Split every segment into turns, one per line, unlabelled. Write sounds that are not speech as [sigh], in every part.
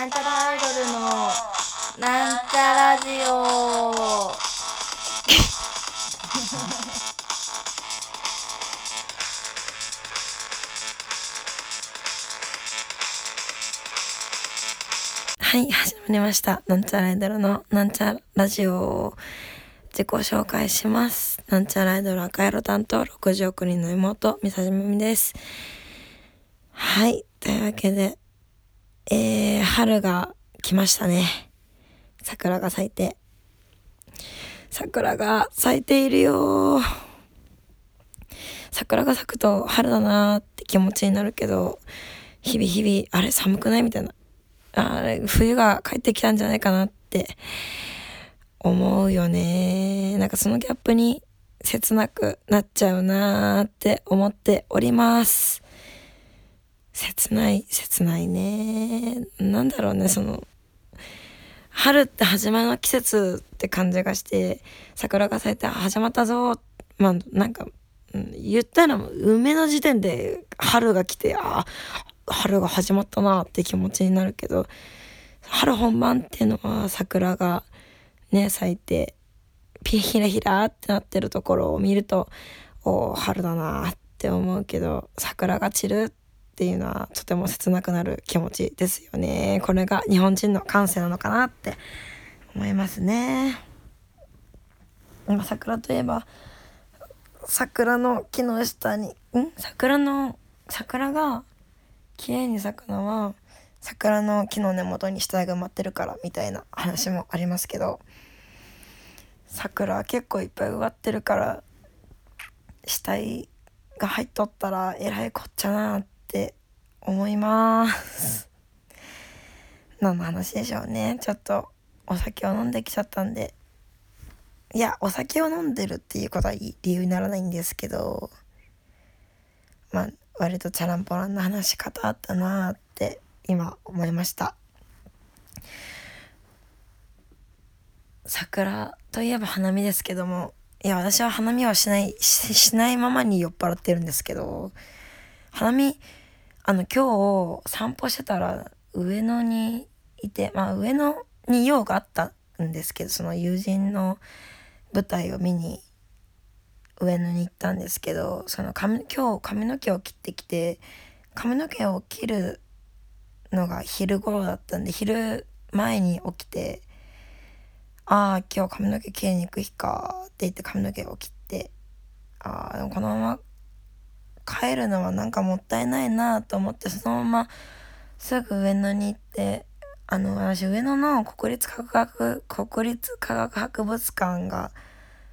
なんちゃらアイドルのなんちゃラジオ [laughs]
はい、始まりました。なんちゃらアイドルのなんちゃラジオ自己紹介します。なんちゃらアイドル赤色担当60億人の妹、みさじまみです。はい、というわけで、えー、春が来ましたね。桜が咲いて。桜が咲いているよ桜が咲くと春だなーって気持ちになるけど、日々日々、あれ寒くないみたいな。あれ、冬が帰ってきたんじゃないかなって思うよね。なんかそのギャップに切なくなっちゃうなーって思っております。切ない、切ないね。なんだろうね、その、春って始まりの季節って感じがして、桜が咲いて始まったぞ。まあ、なんか、言ったら梅の時点で春が来て、ああ春が始まったなって気持ちになるけど、春本番っていうのは桜がね、咲いて、ピヒラヒラってなってるところを見ると、おー春だなって思うけど、桜が散るっていうのはとても切なくなる気持ちですよね。これが日本人の感性なのかなって思いますね。今桜といえば、桜の木の下に、ん？桜の、桜が綺麗に咲くのは桜の木の根元に死体が埋まってるからみたいな話もありますけど桜結構いっぱい植わってるから死体が入っとったらえらいこっちゃなってって思います。何の話でしょうね。ちょっとお酒を飲んできちゃったんで。いやお酒を飲んでるっていうことは理由にならないんですけど。まあ割とチャランポランな話し方あったなーって今思いました。桜といえば花見ですけども。いや私は花見はしないししないままに酔っ払ってるんですけど。花見あの今日散歩してたら上野にいてまあ上野に用があったんですけどその友人の舞台を見に上野に行ったんですけどその髪今日髪の毛を切ってきて髪の毛を切るのが昼頃だったんで昼前に起きてああ今日髪の毛切りに行く日かって言って髪の毛を切ってああでもこのまま帰るのはなんかもったいないなと思ってそのまますぐ上野に行ってあの私上野の国立科学国立科学博物館が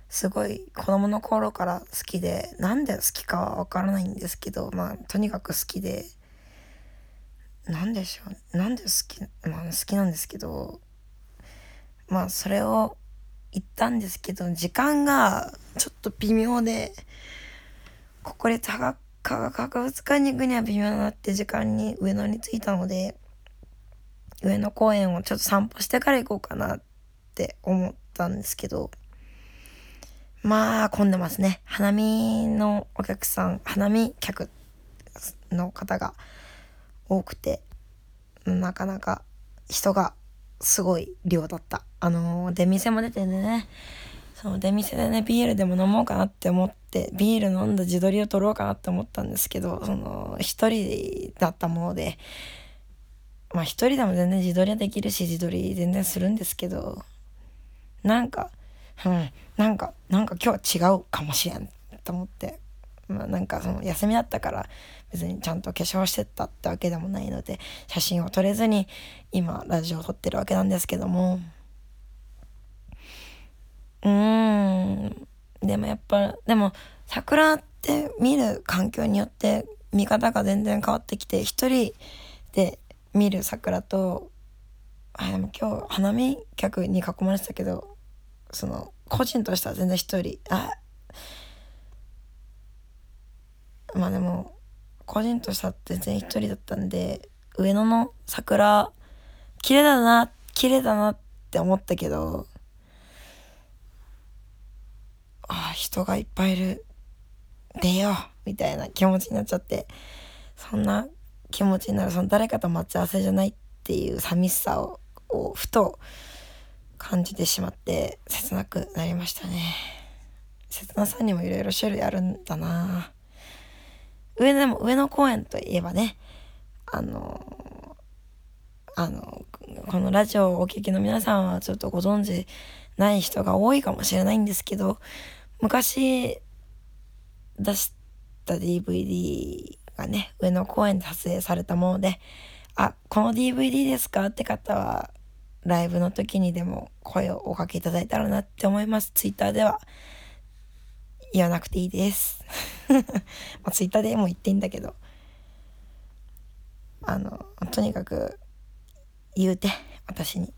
すごい子供の頃から好きでなんで好きかはわからないんですけどまあとにかく好きでなんでしょうなんで好きまあ好きなんですけどまあそれを言ったんですけど時間がちょっと微妙で国立科学科学博物館に行くには微妙だなって時間に上野に着いたので上野公園をちょっと散歩してから行こうかなって思ったんですけどまあ混んでますね。花見のお客さん花見客の方が多くてなかなか人がすごい量だった。あの出店も出てね。その出店でねビールでも飲もうかなって思ってビール飲んだ自撮りを撮ろうかなって思ったんですけどその一人だったものでまあ一人でも全然自撮りはできるし自撮り全然するんですけどなんかうんなんかなんか今日は違うかもしれんと思ってまあなんかその休みだったから別にちゃんと化粧してったってわけでもないので写真を撮れずに今ラジオを撮ってるわけなんですけども。うーん。でもやっぱでも桜って見る環境によって見方が全然変わってきて一人で見る桜とあでも今日花見客に囲まれてたけどその個人としては全然一人あまあでも個人としては全然一人だったんで上野の桜綺麗だな綺麗だなって思ったけどあ人がいっぱいいる。出ようみたいな気持ちになっちゃってそんな気持ちになるその誰かと待ち合わせじゃないっていう寂しさををふと感じてしまって切なくなりましたね。切なさにもいろいろ種類あるんだな。上でも上野公園といえばねあのあのこのラジオをお聴きの皆さんはちょっとご存知ない人が多いかもしれないんですけど昔出した DVD がね上野公園で撮影されたものであこの DVD ですか？って方はライブの時にでも声をおかけいただいたらなって思います。ツイッターでは言わなくていいです。[laughs] まあ、ツイッターでも言っていいんだけど、あの、とにかく言うて、私に。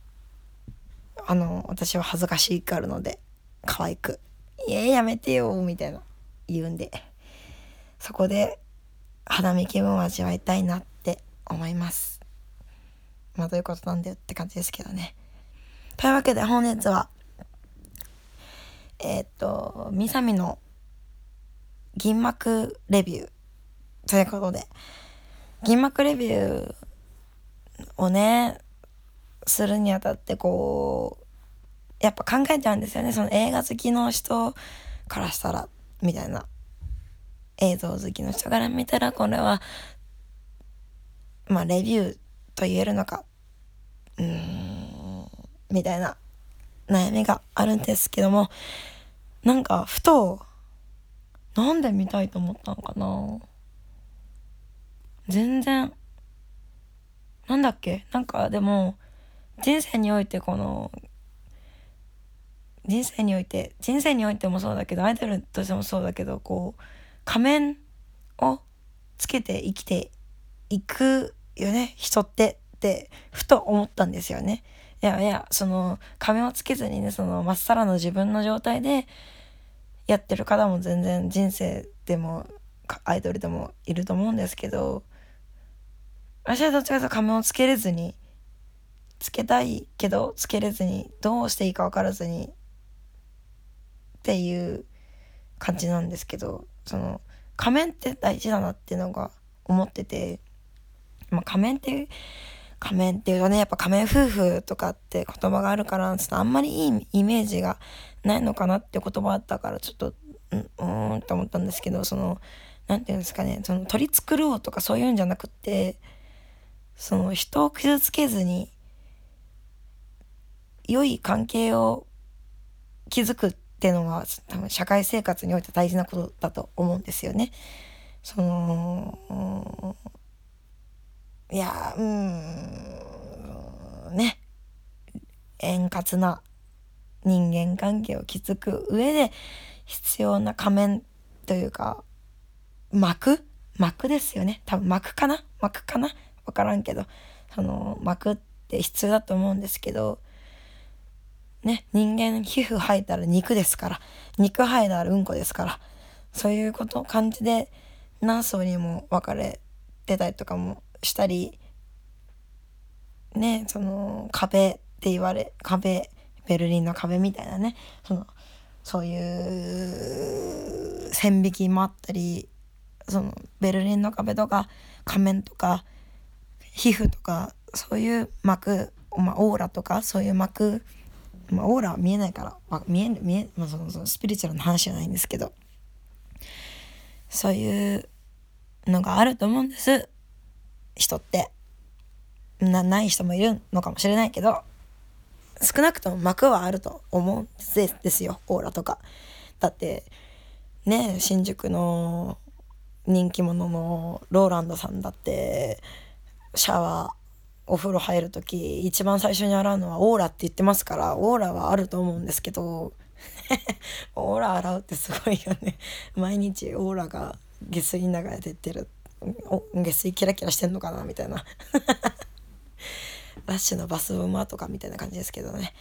あの、私は恥ずかしいからので、可愛く、いえ、やめてよ、みたいな言うんで、そこで花見気分を味わいたいなって思います。まあどういうことなんだよって感じですけどね。というわけで本日は、えー、っと、みさみの銀幕レビューということで、銀幕レビューをね、するにあたってこう、やっぱ考えちゃうんですよね。その映画好きの人からしたら、みたいな。映像好きの人から見たら、これは、まあ、レビューと言えるのか、うーん、みたいな。悩みがあるんですけども、なんか、ふと、なんで見たいと思ったのかな。全然、なんだっけ。なんか、でも、人生においてこの、人生において、人生においてもそうだけど、アイドルとしてもそうだけど、こう、仮面をつけて生きていくよね、人ってってふと思ったんですよね。いやいやその仮面をつけずにねそのまっさらの自分の状態でやってる方も全然人生でもアイドルでもいると思うんですけど私はどっちかというと仮面をつけれずにつけたいけどつけれずにどうしていいか分からずにっていう感じなんですけどその仮面って大事だなっていうのが思ってて、まあ、仮面って仮面っていうとね、やっぱ仮面夫婦とかって言葉があるから、ちょっとあんまりいいイメージがないのかなって言葉あったから、ちょっと、うん、うんって思ったんですけど、その、なんていうんですかね、その取り繕おうとかそういうんじゃなくって、その人を傷つけずに、良い関係を築くっっていうのは多分社会生活において大事なことだと思うんですよね。その、いやうんね。円滑な人間関係を築く上で必要な仮面というか膜膜ですよね。多分膜かな？膜かな？分からんけど。その膜って必要だと思うんですけどね人間皮膚生えたら肉ですから肉生えたらうんこですからそういうこと感じで何層にも分かれてたりとかもしたりねその壁って言われ壁ベルリンの壁みたいなねそのそういう線引きもあったりそのベルリンの壁とか仮面とか皮膚とかそういう膜、まあ、オーラとかそういう膜、まあ、オーラは見えないから、まあ、見え見え、まあ、そのそのスピリチュアルな話じゃないんですけどそういうのがあると思うんです人ってなない人もいるのかもしれないけど少なくとも膜はあると思うんですよオーラとか。だってね新宿の人気者のローランドさんだってシャワーお風呂入る時一番最初に洗うのはオーラって言ってますからオーラはあると思うんですけど [laughs] オーラ洗うってすごいよね。[laughs] 毎日オーラが下水の中で出てる。下水キラキラしてんのかなみたいな。[laughs] ラッシュのバス馬とかみたいな感じですけどね。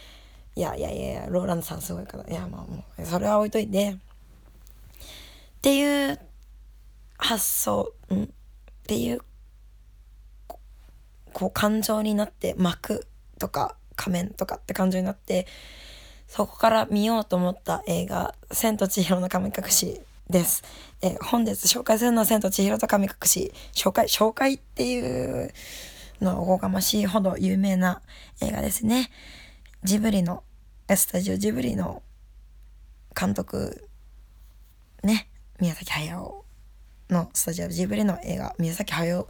いやいやいやローランドさんすごいから。いやまあもうそれは置いといて。っていう発想、ん、っていうこう感情になって膜とか仮面とかって感情になってそこから見ようと思った映画「千と千尋の神隠し」です。え本日紹介するのは「千と千尋と神隠し」紹介紹介っていうのおこがましいほど有名な映画ですね。ジブリの、スタジオジブリの監督、ね、宮崎駿のスタジオジブリの映画、宮崎駿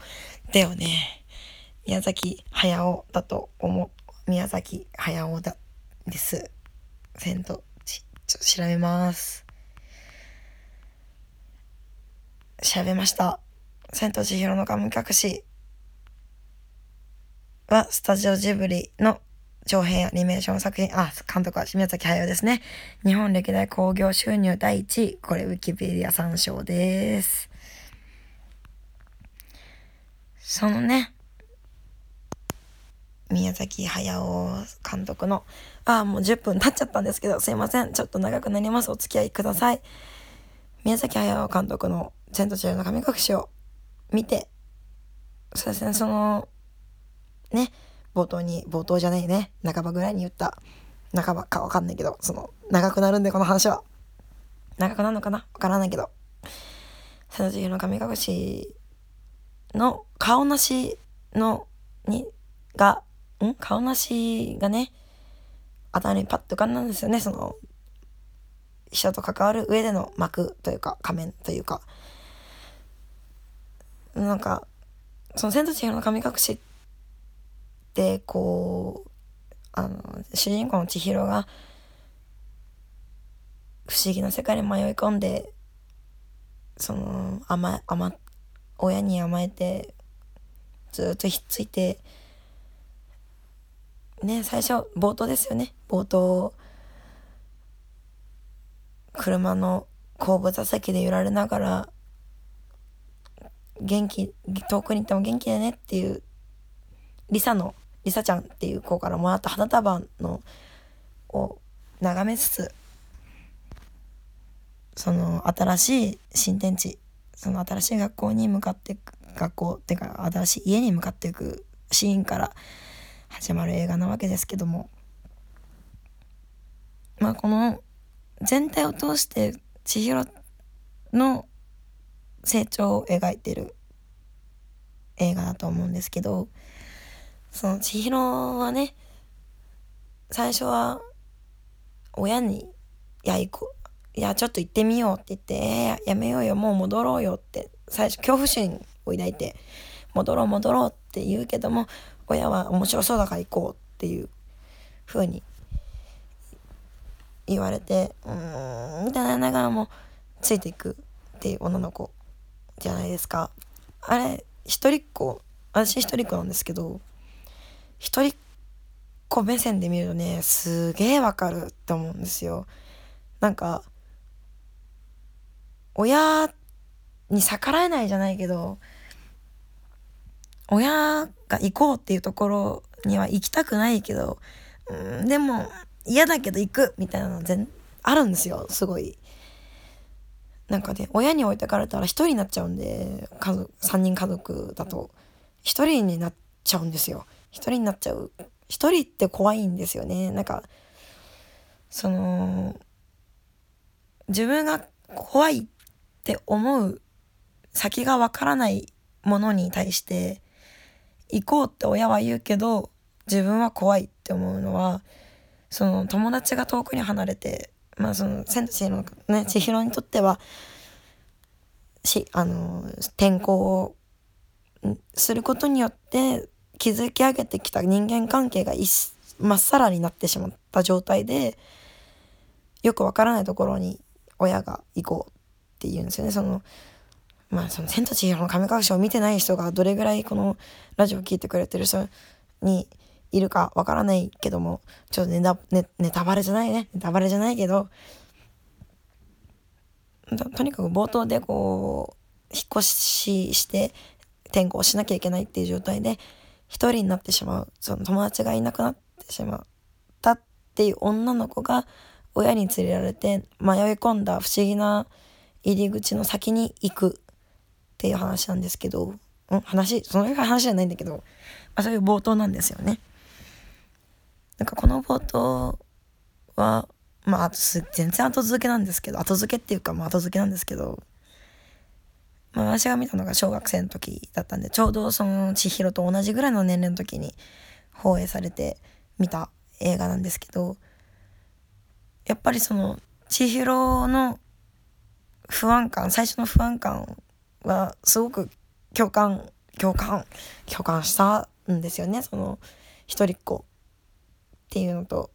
だよね。宮崎駿だと思う。宮崎駿だ、です。千と、ち、ちょっと調べます。調べました。千と千尋の神隠しはスタジオジブリの長編アニメーション作品、あ、監督は宮崎駿ですね。日本歴代興行収入第1位。これウィキペディア参照です。そのね、宮崎駿監督の、ああ、もう10分経っちゃったんですけど、すいません。ちょっと長くなります。お付き合いください。宮崎駿監督の千と千尋の神隠しを見て、そうですね、その、ね、冒頭に、冒頭じゃないね、半ばぐらいに言った、半ばかわかんないけど、その、長くなるんで、この話は。長くなるのかな？わからないけど。千と千尋の神隠しの顔なしの、に、が、ん？顔なしがね、頭にパッと浮かんだんですよね、その、人と関わる上での幕というか、仮面というか。なんか、その千と千尋の神隠しってこうあの主人公の千尋が不思議な世界に迷い込んでその甘甘親に甘えてずっとひっついてね最初冒頭ですよね。冒頭車の後部座席で揺られながら元気遠くに行っても元気でねっていうリサのリサちゃんっていう子からもらった花束のを眺めつつその新しい新天地その新しい学校に向かっていく学校っていうか新しい家に向かっていくシーンから始まる映画なわけですけども。まあこの全体を通して千尋の成長を描いてる映画だと思うんですけどその千尋はね最初は親に「いや行こういやちょっと行ってみよう」って言って「えー、やめようよもう戻ろうよ」って最初恐怖心を抱いて「戻ろう戻ろう」って言うけども親は面白そうだから行こうっていう風に言われてうーんみたいなながらもついていくっていう女の子じゃないですか。あれ一人っ子私一人っ子なんですけど一人っ子目線で見るとねすげえわかるって思うんですよ。なんか親に逆らえないじゃないけど親が行こうっていうところには行きたくないけど、うん、でも嫌だけど行くみたいなの全あるんですよすごい。なんかね親に置いてかれたら一人になっちゃうんで家族3人家族だと一人になっちゃうんですよ。一人になっちゃう一人って怖いんですよねなんかその自分が怖いって思う先がわからないものに対して行こうって親は言うけど自分は怖いって思うのはその友達が遠くに離れてまあその千と千尋のね千尋にとってはしあの転校をすることによって築き上げてきた人間関係がまっさらになってしまった状態でよくわからないところに親が行こうって言うんですよね。そのまあその「千と千尋の神隠し」を見てない人がどれぐらいこのラジオを聴いてくれてる人にいるかわからないけどもちょっとネタネネタバレじゃないね。ネタバレじゃないけどとにかく冒頭でこう引っ越しして転校しなきゃいけないっていう状態で一人になってしまうその友達がいなくなってしまったっていう女の子が親に連れられて迷い込んだ不思議な入り口の先に行く。っていう話なんですけど、うん、話その話じゃないんだけど、まあ、そういう冒頭なんですよね。なんかこの冒頭はまあ全然後付けなんですけど後付けっていうかまあ後付けなんですけどまあ、私が見たのが小学生の時だったんでちょうどその千尋と同じぐらいの年齢の時に放映されて見た映画なんですけどやっぱりその千尋の不安感最初の不安感はすごく共感共感共感したんですよね。その一人っ子っていうのと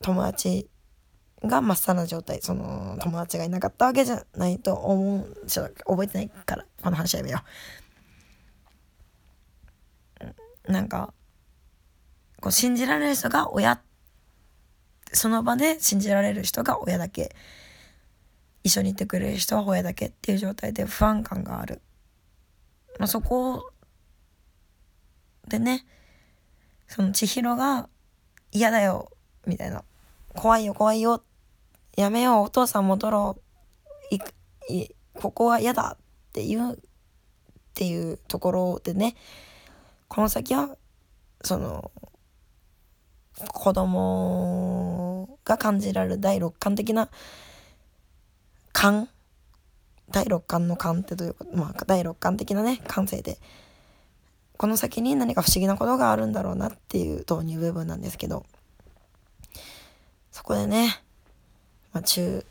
友達がまっさらな状態その友達がいなかったわけじゃないと思うちょっと覚えてないからこの話やめよう。なんかこう信じられる人が親その場で信じられる人が親だけ一緒にいてくれる人は親だけっていう状態で不安感がある、まあ、そこでねその千尋が嫌だよみたいな怖いよ怖いよやめようお父さん戻ろういいここは嫌だっていうっていうところでねこの先はその子供が感じられる第六感的な感？第六感の感ってどういうこと？まあ第六感的なね感性で。この先に何か不思議なことがあるんだろうなっていう導入部分なんですけど。そこでね、まあ、中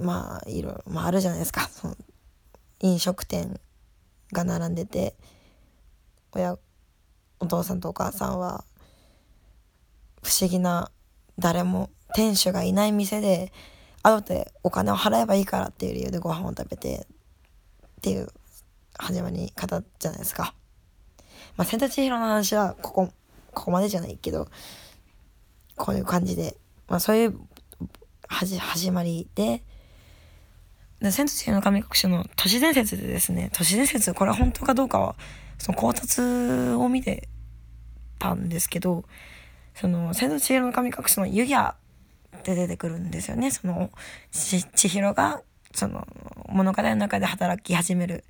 まあいろ、まあ、あるじゃないですか。その飲食店が並んでて親お父さんとお母さんは不思議な誰も店主がいない店で後でお金を払えばいいからっていう理由でご飯を食べてっていう始まり方じゃないですか。まあ、千と千尋の話はここ、ここまでじゃないけど、こういう感じで、まあそういうはじ始まりで、で千と千尋の神隠しの都市伝説でですね、都市伝説、これは本当かどうかは、その考察を見てたんですけど、その千と千尋の神隠しの湯気って出てくるんですよね。その千尋がその物語の中で働き始める。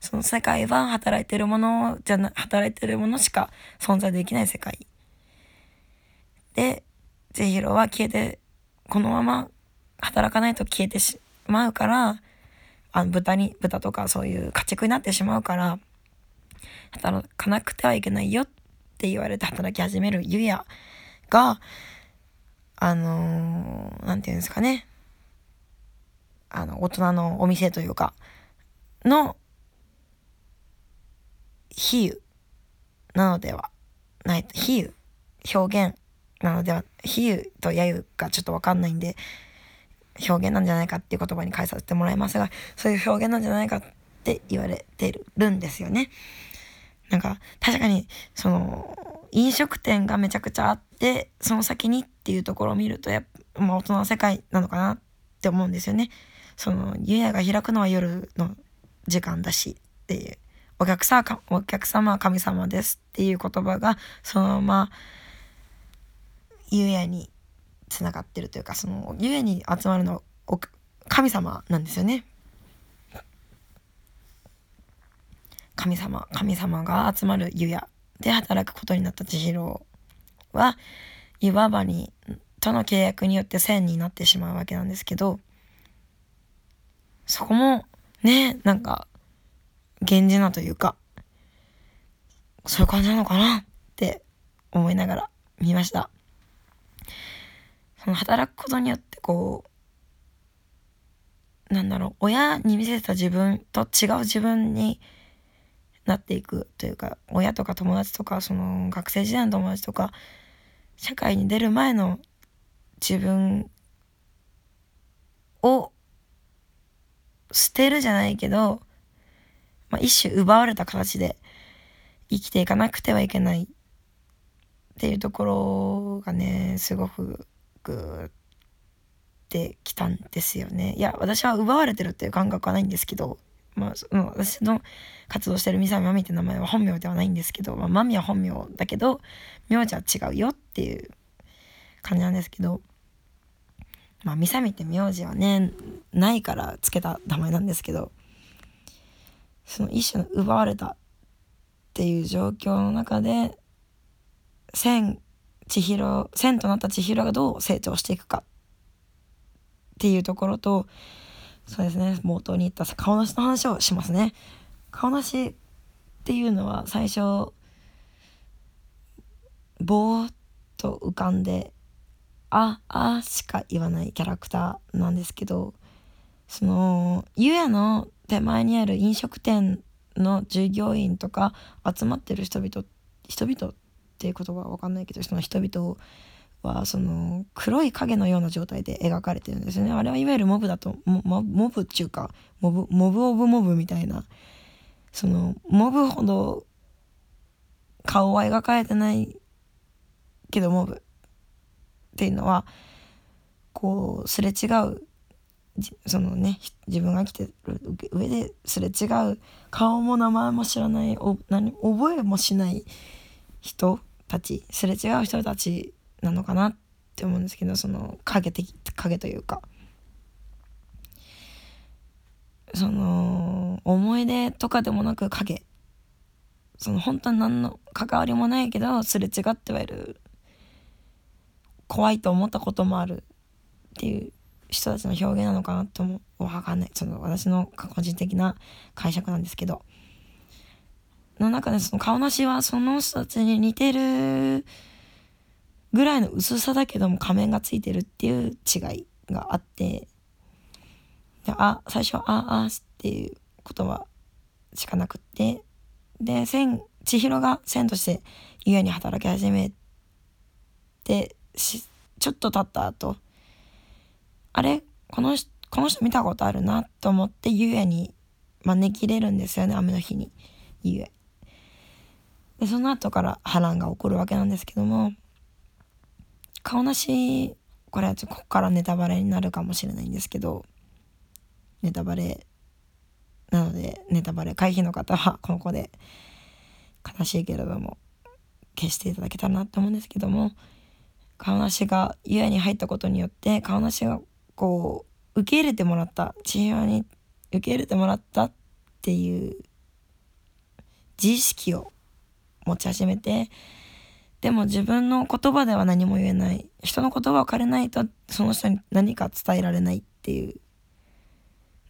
その世界は働いてるものじゃな、働いてるものしか存在できない世界。で、千尋は消えて、このまま働かないと消えてしまうから、あの豚に、豚とかそういう家畜になってしまうから、働かなくてはいけないよって言われて働き始めるゆやが、あのー、なんていうんですかね。あの、大人のお店というか、の、比喩なのではない、比喩、表現なのでは、比喩と揶揄がちょっとわかんないんで、表現なんじゃないかっていう言葉に変えさせてもらいますが、そういう表現なんじゃないかって言われてるんですよね。なんか、確かに、その、飲食店がめちゃくちゃあって、その先にっていうところを見ると、やっぱ、まあ大人の世界なのかなって思うんですよね。その、湯屋が開くのは夜の時間だしっていう。お客さんお客様は神様ですっていう言葉が、そのまま、湯屋につながってるというか、その、湯屋に集まるのは神様なんですよね。神様、神様が集まる湯屋で働くことになった千尋は、岩場に、との契約によって線になってしまうわけなんですけど、そこも、ね、なんか、源氏なというか、そういう感じなのかなって思いながら見ました。その働くことによってこう、なんだろう、親に見せた自分と違う自分になっていくというか、親とか友達とか、その学生時代の友達とか、社会に出る前の自分を捨てるじゃないけど、まあ、一種奪われた形で生きていかなくてはいけないっていうところがね、すごくグーってきたんですよね。いや、私は奪われてるっていう感覚はないんですけど、まあ、その私の活動してるミサミマミって名前は本名ではないんですけど、まあ、マミは本名だけど、名字は違うよっていう感じなんですけど、まあ、ミサミって名字はね、ないからつけた名前なんですけど、その一種の奪われたっていう状況の中で、千、千尋、千となった千尋がどう成長していくかっていうところと、そうですね。冒頭に言った顔なしの話をしますね。顔なしっていうのは最初ぼーっと浮かんで「ああ」しか言わないキャラクターなんですけどそのゆやの手前にある飲食店の従業員とか集まってる人々人々っていう言葉は分かんないけどその人々をはその黒い影のような状態で描かれてるんですよね。あれはいわゆるモブだとモモブっていうかモブモブオブモブみたいなそのモブほど顔は描かれてないけどモブっていうのはこうすれ違うそのね自分が来てる上ですれ違う顔も名前も知らないお何覚えもしない人たちすれ違う人たちなのかなって思うんですけどその影的影というか。その思い出とかでもなく影その本当に何の関わりもないけどすれ違ってはいる。怖いと思ったこともあるっていう人たちの表現なのかなとも分かんない。その私の個人的な解釈なんですけど。の中でその顔なしはその人たちに似てるぐらいの薄さだけども仮面がついてるっていう違いがあってであ最初は「ああ」っていう言葉しかなくってで千千尋が千としてゆえに働き始めてしちょっと経った後あれこのこの人見たことあるなと思ってゆえに招き入れるんですよね雨の日にゆえ。でその後から波乱が起こるわけなんですけども顔なしこれはちょここからネタバレになるかもしれないんですけどネタバレなのでネタバレ回避の方はここで悲しいけれども消していただけたらなと思うんですけども顔なしがゆえに入ったことによって顔なしがこう受け入れてもらった千尋に受け入れてもらったっていう自意識を持ち始めてでも自分の言葉では何も言えない。人の言葉を借りないとその人に何か伝えられないっていう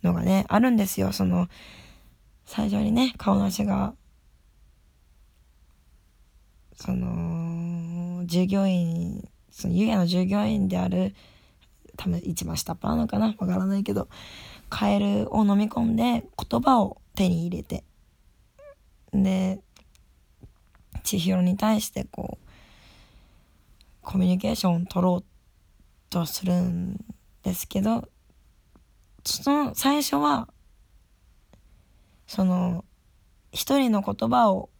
のがねあるんですよ。その最初にね顔なしがその従業員その湯屋の従業員である多分一番下っ端なのかなわからないけどカエルを飲み込んで言葉を手に入れて。で千尋に対してこうコミュニケーションを取ろうとするんですけどその最初はその一人の言葉を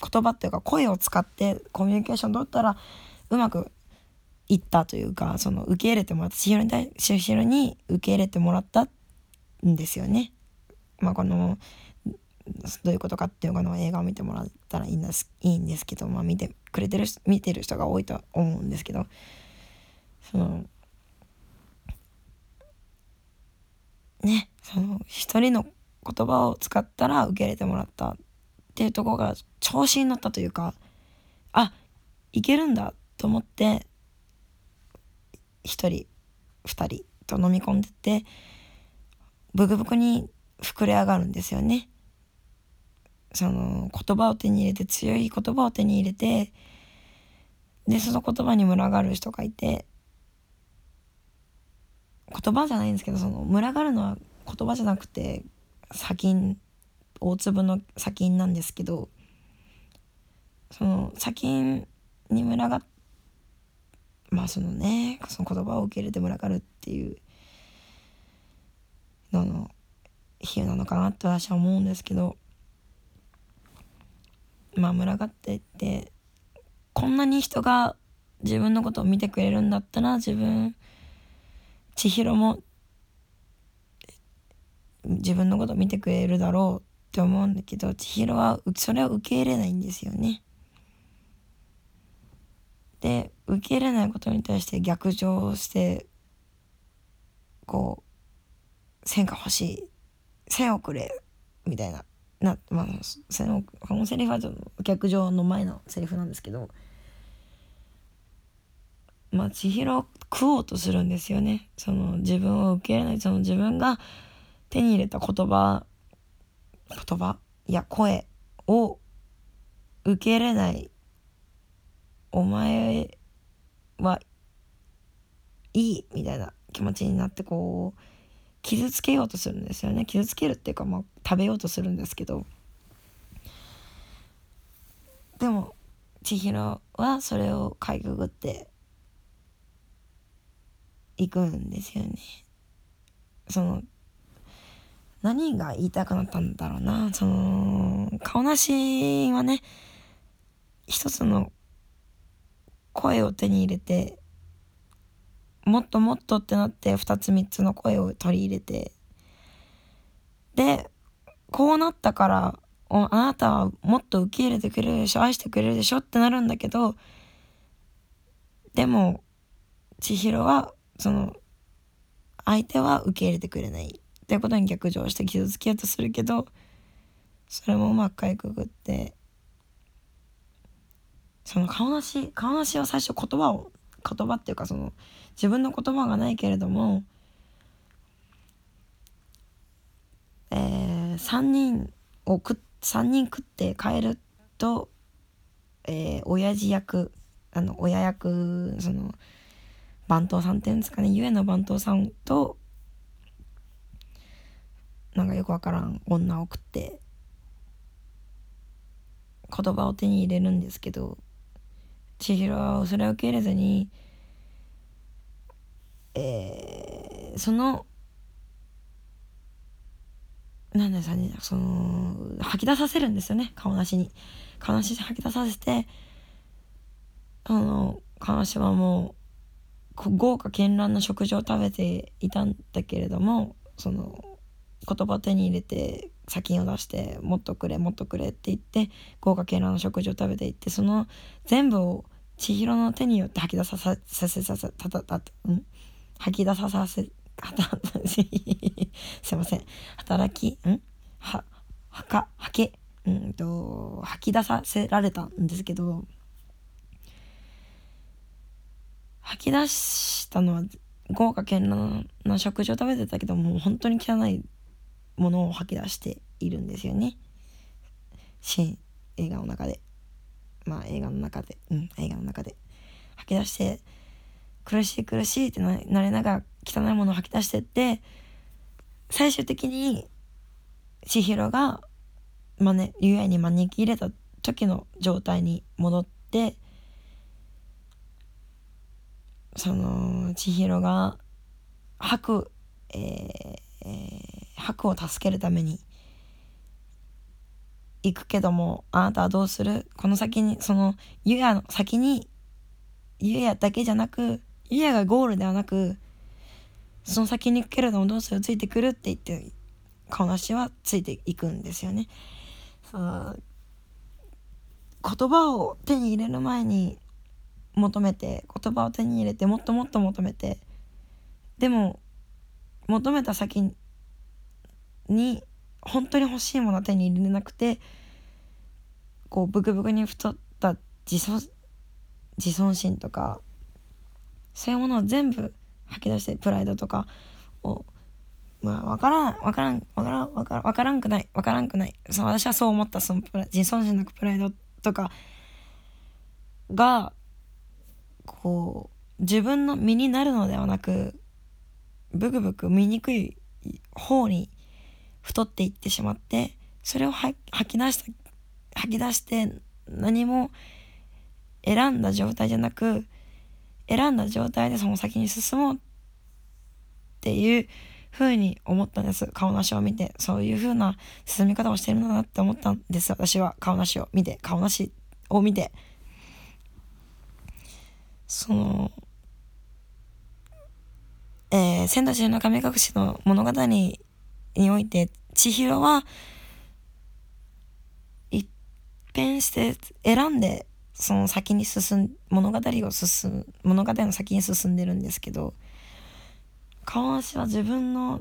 言葉っていうか声を使ってコミュニケーション取ったらうまくいったというかその受け入れてもらった千尋に対千尋に受け入れてもらったんですよね。まあ、このどういうことかっていうの映画を見てもらったらいいんですいいんですけど、まあ、見てくれてる見てる人が多いとは思うんですけどそのねその一人の言葉を使ったら受け入れてもらったっていうところが調子に乗ったというかあいけるんだと思って一人二人と飲み込んでってブクブクに膨れ上がるんですよね。その言葉を手に入れて強い言葉を手に入れてでその言葉に群がる人がいて言葉じゃないんですけどその群がるのは言葉じゃなくて砂金大粒の砂金なんですけどその砂金に群がまあそのねその言葉を受け入れて群がるっていうのの比喩なのかなって私は思うんですけどまあ群がってってこんなに人が自分のことを見てくれるんだったら自分千尋も自分のことを見てくれるだろうって思うんだけど千尋はそれを受け入れないんですよね。で受け入れないことに対して逆上してこう線が欲しい線をくれみたいななまあそのこのセリフは逆上の前のセリフなんですけどまあ千尋を食おうとするんですよね。その自分を受け入れない。その自分が手に入れた言葉言葉いや声を受け入れない。お前はいいみたいな気持ちになってこう傷つけようとするんですよね。傷つけるっていうかまあ食べようとするんですけど。でも千尋はそれをかいくぐっていくんですよね。その何が言いたくなったんだろうな。その顔なしはね一つの声を手に入れてもっともっとってなって2つ3つの声を取り入れて。でこうなったからあなたはもっと受け入れてくれるでしょ愛してくれるでしょってなるんだけどでも千尋はその相手は受け入れてくれない。っていうことに逆上して傷つけようとするけどそれもうまくかいくぐってその顔なし顔なしは最初言葉を言葉っていうかその自分の言葉がないけれどもえー、3人を食3人食って帰ると、えー、親父役あの親役その番頭さんっていうんですかねゆえの番頭さんとなんかよくわからん女を食って言葉を手に入れるんですけど千尋はそれを受け入れずにえー、そのなんですかねその吐き出させるんですよね。顔なしに。顔なしで吐き出させてあの顔なしはもう豪華絢爛な食事を食べていたんだけれどもその言葉を手に入れて砂金を出して「もっとくれもっとくれ」って言って豪華絢爛な食事を食べていってその全部を千尋の手によって吐き出させさせさせたたたうん吐き出ささせ [laughs] すいません。働きん？ははかはけ。うんと吐き出させられたんですけど吐き出したのは豪華絢爛な食事を食べてたけどもう本当に汚いものを吐き出しているんですよね。新映画の中で。まあ映画の中で。うん映画の中で。吐き出して苦しい苦しいってなれながら汚いものを吐き出してって最終的に千尋が、まね、ゆえに招き入れた時の状態に戻ってその千尋が白、えーえー、白を助けるために行くけどもあなたはどうする？この先にそのゆやの先にゆやだけじゃなく家がゴールではなくその先に行くけれどもどうするついてくるって言って顔なしはついていくんですよね。言葉を手に入れる前に求めて言葉を手に入れてもっともっと求めてでも求めた先に本当に欲しいものは手に入れなくてこうブクブクに太った自尊自尊心とかそういうものを全部吐き出してプライドとかをまあ分からん分からん分からん分からん分からんくない分からんくない。そう私はそう思ったそのプラ自尊心なくプライドとかがこう自分の身になるのではなくブクブク醜い方に太っていってしまってそれを吐き出した吐き出して何も選んだ状態じゃなく選んだ状態でその先に進もうっていう風に思ったんです。顔なしを見てそういう風な進み方をしてるんだなって思ったんです。私は顔なしを見て顔なしを見て。そのえー、千と千の神隠しの物語において千尋は一変して選んでその先に進ん物語を進む物語の先に進んでるんですけど川足は自分の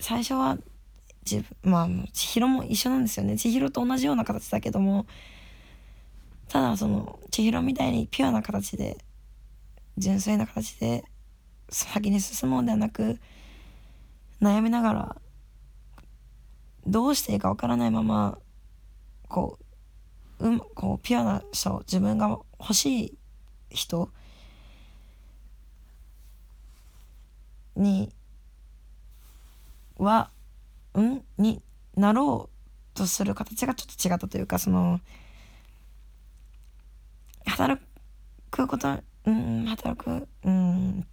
最初は自分まあ千尋も一緒なんですよね。千尋と同じような形だけどもただその千尋みたいにピュアな形で純粋な形で先に進もうではなく悩みながらどうしていいかわからないままこう,、うん、こうピュアな人自分が欲しい人にはうんになろうとする形がちょっと違ったというかその働くことうん働くうん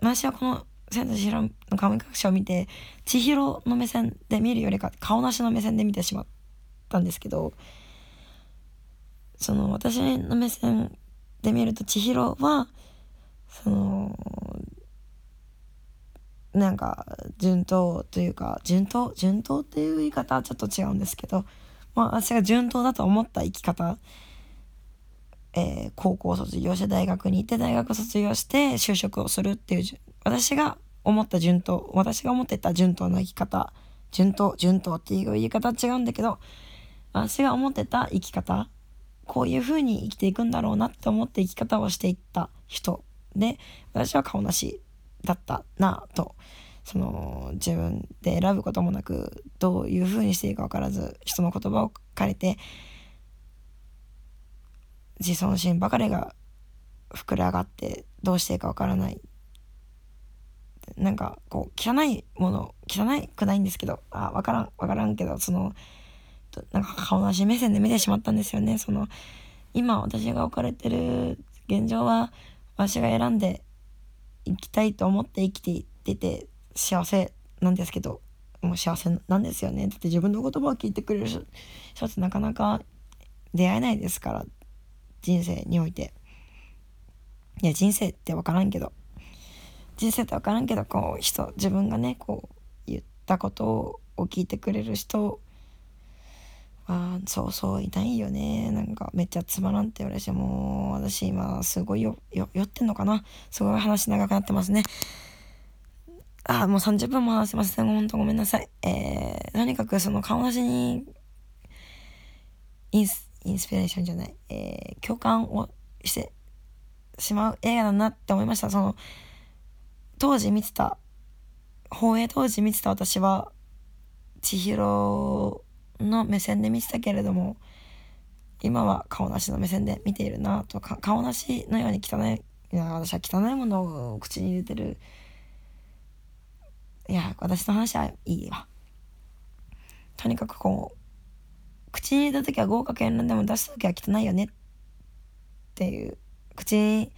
私はこの千と千尋の神隠しを見て千尋の目線で見るよりか顔なしの目線で見てしまったんですけどその私の目線で見ると千尋はそのなんか順当というか順当順当っていう言い方はちょっと違うんですけどまあ私が順当だと思った生き方えー、高校卒業して大学に行って大学卒業して就職をするっていう私が思った順当私が思ってた順当な生き方順当順当っていう言い方は違うんだけど私が思ってた生き方こういう風に生きていくんだろうなって思って生き方をしていった人。で私は顔なしだったなと。その自分で選ぶこともなくどういう風にしていいか分からず人の言葉を借りて自尊心ばかりが膨れ上がってどうしていいかわからない。なんかこう汚いもの汚いくないんですけどあ分からん分からんけどそのなんか顔なし目線で見てしまったんですよね。その今私が置かれてる現状は私が選んで生きたいと思って生きていってて幸せなんですけどもう幸せなんですよね。だって自分の言葉を聞いてくれる人ってなかなか出会えないですから人生において。いや人生って分からんけど。人生って分からんけどこう人自分がねこう言ったことを聞いてくれる人はそうそういないよね。なんかめっちゃつまらんって言われてもう私今すごいよよ酔ってんのかな。すごい話長くなってますね。あもう30分も話せません。ほんとごめんなさい。えー、とにかくその顔なしにインスインスピレーションじゃない、えー、共感をしてしまう映画だなって思いました。その当時見てた放映当時見てた私は千尋の目線で見てたけれども今は顔なしの目線で見ているなとか顔なしのように汚いいや私は汚いものを口に入れてる。いや私の話はいいわ。とにかくこう口に入れた時は豪華絢爛でも出す時は汚いよね。っていう口に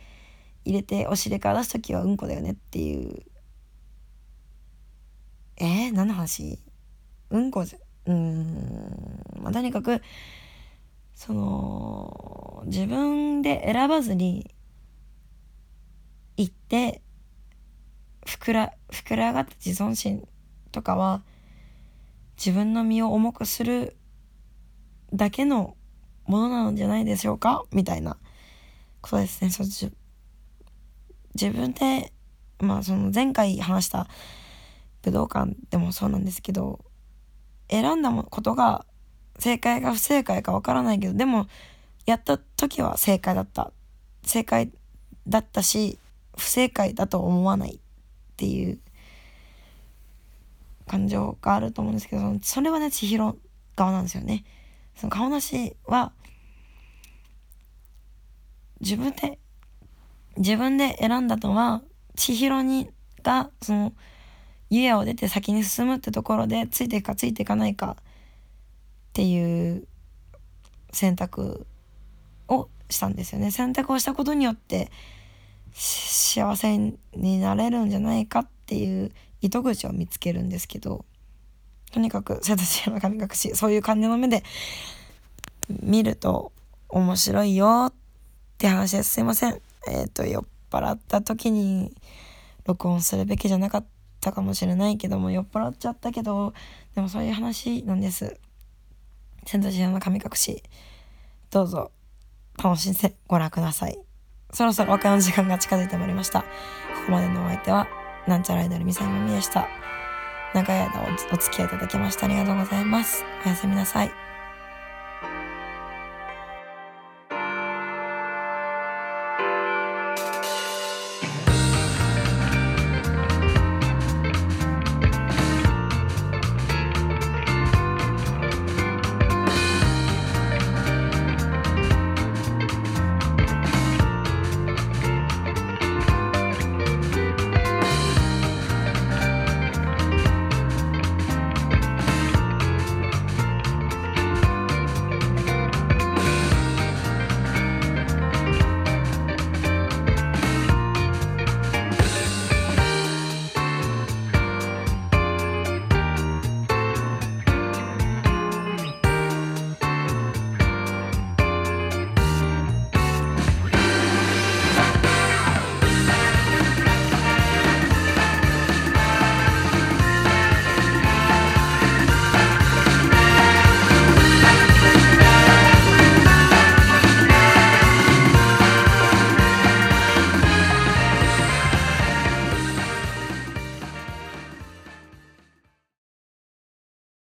入れてお尻から出す時はうんこだよねっていう。えー、何の話？うんこじゃうんまあとにかくその自分で選ばずに行って膨ら膨れ上がった自尊心とかは自分の身を重くするだけのものなんじゃないでしょうか？みたいなことですね。そ自分で、まあその前回話した武道館でもそうなんですけど、選んだことが正解か不正解かわからないけど、でもやった時は正解だった。正解だったし、不正解だと思わないっていう感情があると思うんですけど、それはね、千尋側なんですよね。その顔なしは自分で自分で選んだのは千尋にがその湯屋を出て先に進むってところでついていくかついていかないかっていう選択をしたんですよね。選択をしたことによって幸せになれるんじゃないかっていう糸口を見つけるんですけどとにかく瀬戸内山神隠しそういう感じの目で見ると面白いよって話ですすいません。えっ、ー、と酔っ払った時に録音するべきじゃなかった。たかもしれないけども酔っ払っちゃったけどでもそういう話なんです。千と千尋の神隠し。どうぞ楽しんでご覧ください。そろそろお別れの時間が近づいてまいりました。ここまでのお相手はなんちゃらアイドルみさみまみでした。長い間お付き合いいただきましてありがとうございます。おやすみなさい。